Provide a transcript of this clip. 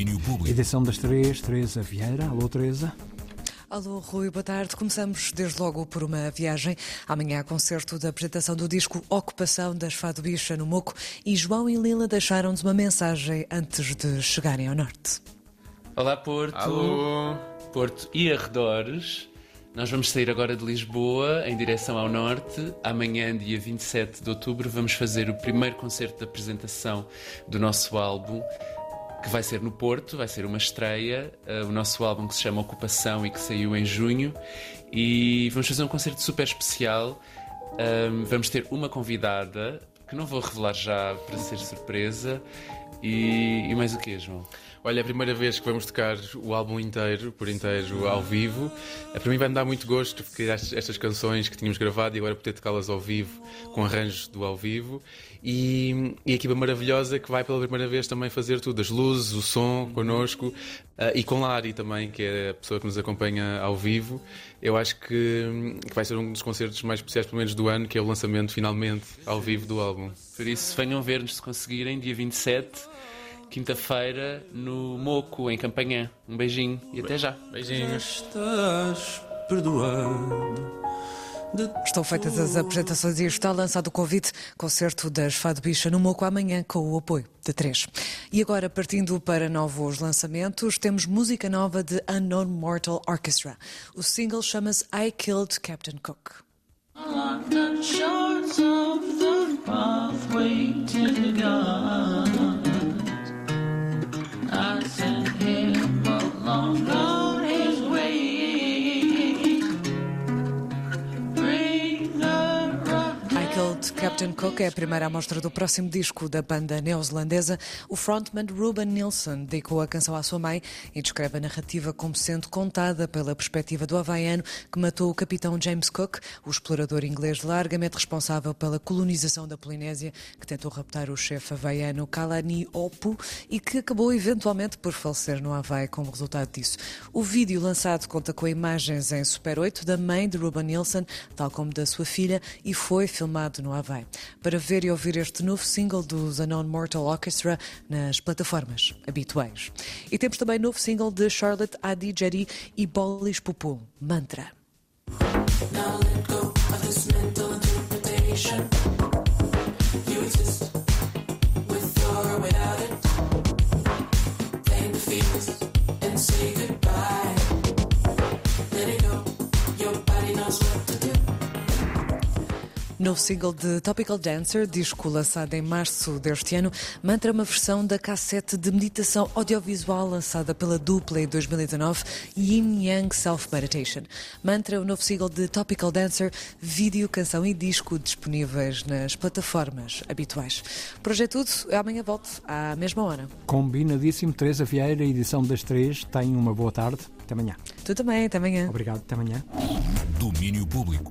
Domínio Público. Edição das três, Teresa Vieira. Alô, Teresa. Alô, Rui, boa tarde. Começamos desde logo por uma viagem. Amanhã há concerto da apresentação do disco Ocupação das Fado Bicha no Moco e João e Lila deixaram-nos uma mensagem antes de chegarem ao norte. Olá, Porto. Alô. Porto e arredores. Nós vamos sair agora de Lisboa em direção ao norte. Amanhã, dia 27 de outubro, vamos fazer o primeiro concerto de apresentação do nosso álbum, que vai ser no Porto, vai ser uma estreia. Uh, o nosso álbum que se chama Ocupação e que saiu em junho. E vamos fazer um concerto super especial. Um, vamos ter uma convidada, que não vou revelar já para ser surpresa. E, e mais o quê, João? Olha, é a primeira vez que vamos tocar o álbum inteiro, por inteiro, ao vivo. Eh, Para mim vai-me dar muito gosto, porque estas, estas canções que tínhamos gravado e agora poder tocá-las ao vivo, com arranjos do ao vivo. E, e a equipa maravilhosa que vai pela primeira vez também fazer tudo, as luzes, o som, connosco. eh, e com Lari também, que é a pessoa que nos acompanha ao vivo. Eu acho que, que vai ser um dos concertos mais especiais, pelo menos do ano, que é o lançamento finalmente ao vivo do álbum. Por isso, venham ver-nos se conseguirem, dia 27, quinta-feira, no Moco, em Campanhã. Um beijinho e até já. Beijinhos. Estás perdoado. Estão feitas as apresentações e está lançado o convite concerto das Fado Bicha no Moco amanhã com o apoio de três. E agora, partindo para novos lançamentos, temos música nova de Unknown Mortal Orchestra. O single chama-se I Killed Captain Cook. Locked Captain Cook é a primeira amostra do próximo disco da banda neozelandesa. O frontman Ruben Nilsson dedicou a canção à sua mãe e descreve a narrativa como sendo contada pela perspectiva do havaiano que matou o capitão James Cook, o explorador inglês largamente responsável pela colonização da Polinésia, que tentou raptar o chefe havaiano Kalani Opu e que acabou eventualmente por falecer no Havaí como resultado disso. O vídeo lançado conta com imagens em Super 8 da mãe de Ruben Nilsson, tal como da sua filha, e foi filmado no Havaí. Para ver e ouvir este novo single dos Unknown Mortal Orchestra nas plataformas habituais. E temos também novo single de Charlotte Adijari e Bolis Pupul, Mantra. Say goodbye. Let it go. Your body knows what to do. Novo single de Topical Dancer, disco lançado em março deste ano, mantra uma versão da cassete de meditação audiovisual lançada pela dupla em 2019, Yin Yang Self Meditation. Mantra, o novo single de Topical Dancer, vídeo, canção e disco disponíveis nas plataformas habituais. Por hoje é tudo, amanhã volto à mesma hora. Combinadíssimo. Teresa Vieira, edição das três. Tenha uma boa tarde. Até amanhã. Tu também, até amanhã. Obrigado. Até amanhã. Domínio Público.